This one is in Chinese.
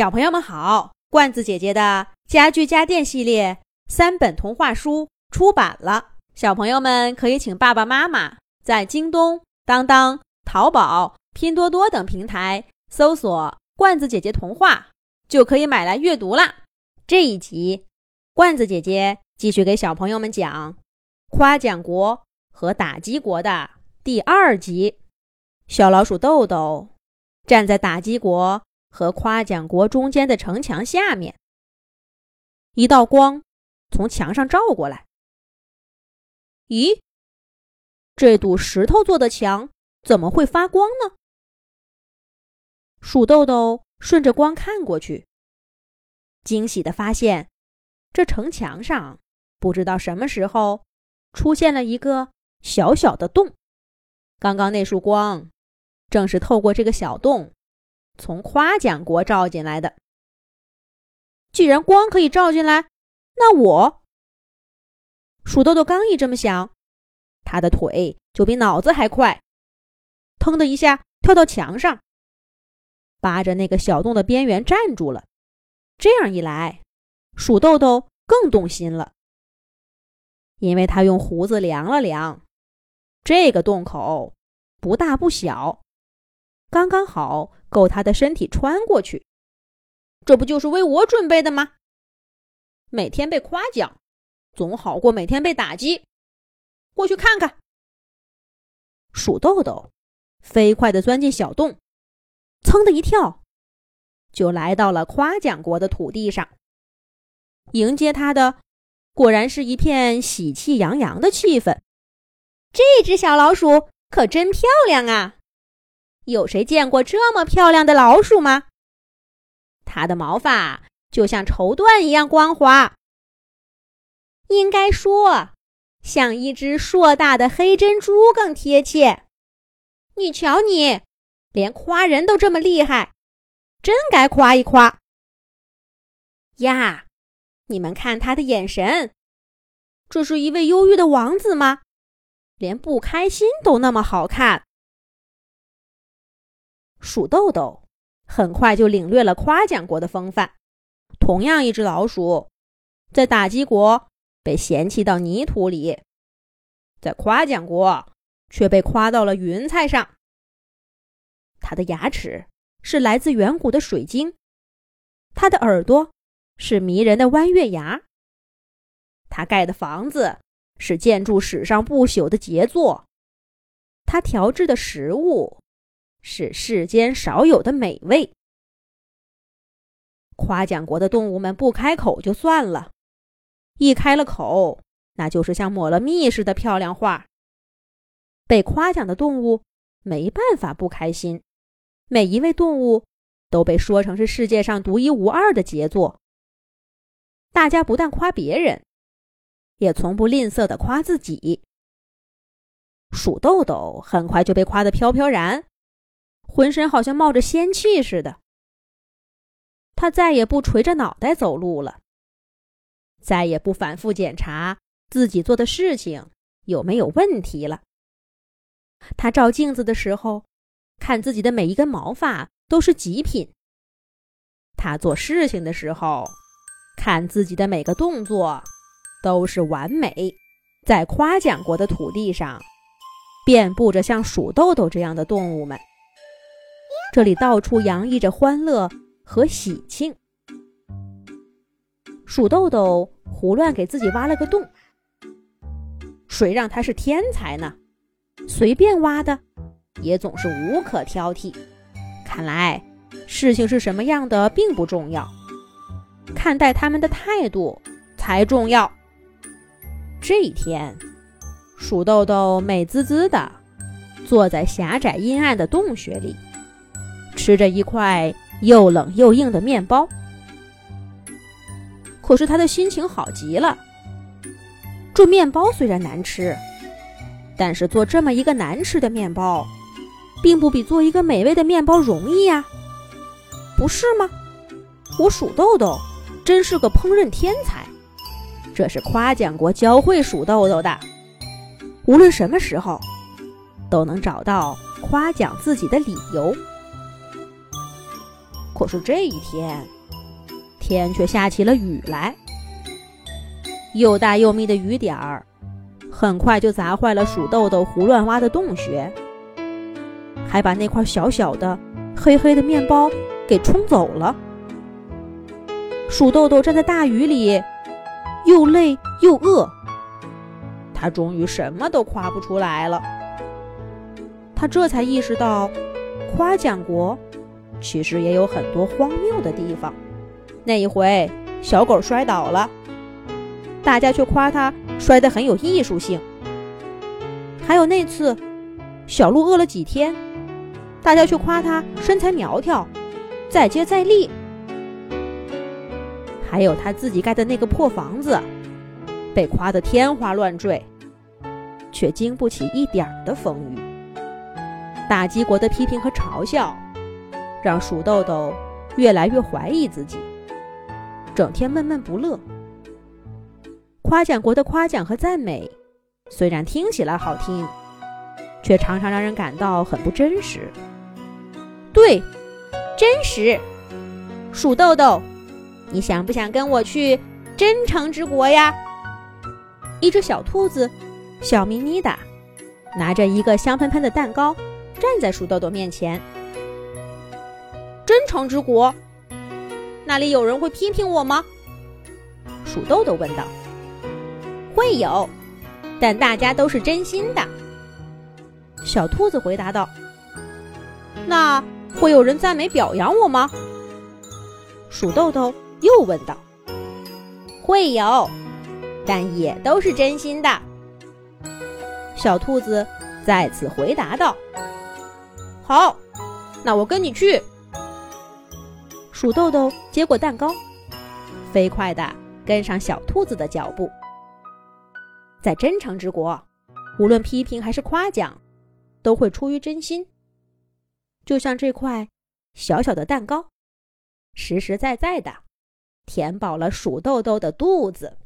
小朋友们好，罐子姐姐的家具家电系列三本童话书出版了，小朋友们可以请爸爸妈妈在京东、当当、淘宝、拼多多等平台搜索“罐子姐姐童话”，就可以买来阅读啦。这一集，罐子姐姐继续给小朋友们讲夸奖国和打击国的第二集。小老鼠豆豆站在打击国和夸奖国中间的城墙下面，一道光从墙上照过来。咦，这堵石头做的墙怎么会发光呢？鼠豆豆顺着光看过去，惊喜的发现，这城墙上不知道什么时候出现了一个小小的洞。刚刚那束光。正是透过这个小洞，从夸奖国照进来的。既然光可以照进来，那我……鼠豆豆刚一这么想，他的腿就比脑子还快，腾的一下跳到墙上，扒着那个小洞的边缘站住了。这样一来，鼠豆豆更动心了，因为他用胡子量了量，这个洞口不大不小。刚刚好够他的身体穿过去，这不就是为我准备的吗？每天被夸奖，总好过每天被打击。过去看看。鼠豆豆飞快地钻进小洞，噌的一跳，就来到了夸奖国的土地上。迎接他的，果然是一片喜气洋洋的气氛。这只小老鼠可真漂亮啊！有谁见过这么漂亮的老鼠吗？它的毛发就像绸缎一样光滑，应该说像一只硕大的黑珍珠更贴切。你瞧你，连夸人都这么厉害，真该夸一夸呀！你们看他的眼神，这是一位忧郁的王子吗？连不开心都那么好看。鼠豆豆很快就领略了夸奖国的风范。同样一只老鼠，在打击国被嫌弃到泥土里，在夸奖国却被夸到了云彩上。它的牙齿是来自远古的水晶，它的耳朵是迷人的弯月牙，它盖的房子是建筑史上不朽的杰作，它调制的食物。是世间少有的美味。夸奖国的动物们不开口就算了，一开了口，那就是像抹了蜜似的漂亮话。被夸奖的动物没办法不开心，每一位动物都被说成是世界上独一无二的杰作。大家不但夸别人，也从不吝啬的夸自己。鼠豆豆很快就被夸得飘飘然。浑身好像冒着仙气似的，他再也不垂着脑袋走路了，再也不反复检查自己做的事情有没有问题了。他照镜子的时候，看自己的每一根毛发都是极品；他做事情的时候，看自己的每个动作都是完美。在夸奖过的土地上，遍布着像鼠豆豆这样的动物们。这里到处洋溢着欢乐和喜庆。鼠豆豆胡乱给自己挖了个洞，谁让他是天才呢？随便挖的，也总是无可挑剔。看来事情是什么样的并不重要，看待他们的态度才重要。这一天，鼠豆豆美滋滋的坐在狭窄阴暗的洞穴里。吃着一块又冷又硬的面包，可是他的心情好极了。这面包虽然难吃，但是做这么一个难吃的面包，并不比做一个美味的面包容易呀，不是吗？我鼠豆豆真是个烹饪天才，这是夸奖国教会鼠豆豆的。无论什么时候，都能找到夸奖自己的理由。可是这一天，天却下起了雨来，又大又密的雨点儿，很快就砸坏了鼠豆豆胡乱挖的洞穴，还把那块小小的、黑黑的面包给冲走了。鼠豆豆站在大雨里，又累又饿，他终于什么都夸不出来了。他这才意识到，夸奖国其实也有很多荒谬的地方。那一回，小狗摔倒了，大家却夸它摔得很有艺术性；还有那次，小鹿饿了几天，大家却夸它身材苗条，再接再厉；还有他自己盖的那个破房子，被夸得天花乱坠，却经不起一点儿的风雨。大鸡国的批评和嘲笑，让鼠豆豆越来越怀疑自己，整天闷闷不乐。夸奖国的夸奖和赞美，虽然听起来好听，却常常让人感到很不真实。对，真实。鼠豆豆，你想不想跟我去真诚之国呀？一只小兔子，笑眯眯的，拿着一个香喷喷的蛋糕。站在鼠豆豆面前，真诚之国，那里有人会批评我吗？鼠豆豆问道。会有，但大家都是真心的。小兔子回答道。那会有人赞美表扬我吗？鼠豆豆又问道。会有，但也都是真心的。小兔子再次回答道。好，那我跟你去。鼠豆豆接过蛋糕，飞快地跟上小兔子的脚步。在真诚之国，无论批评还是夸奖，都会出于真心。就像这块小小的蛋糕，实实在在的填饱了鼠豆豆的肚子。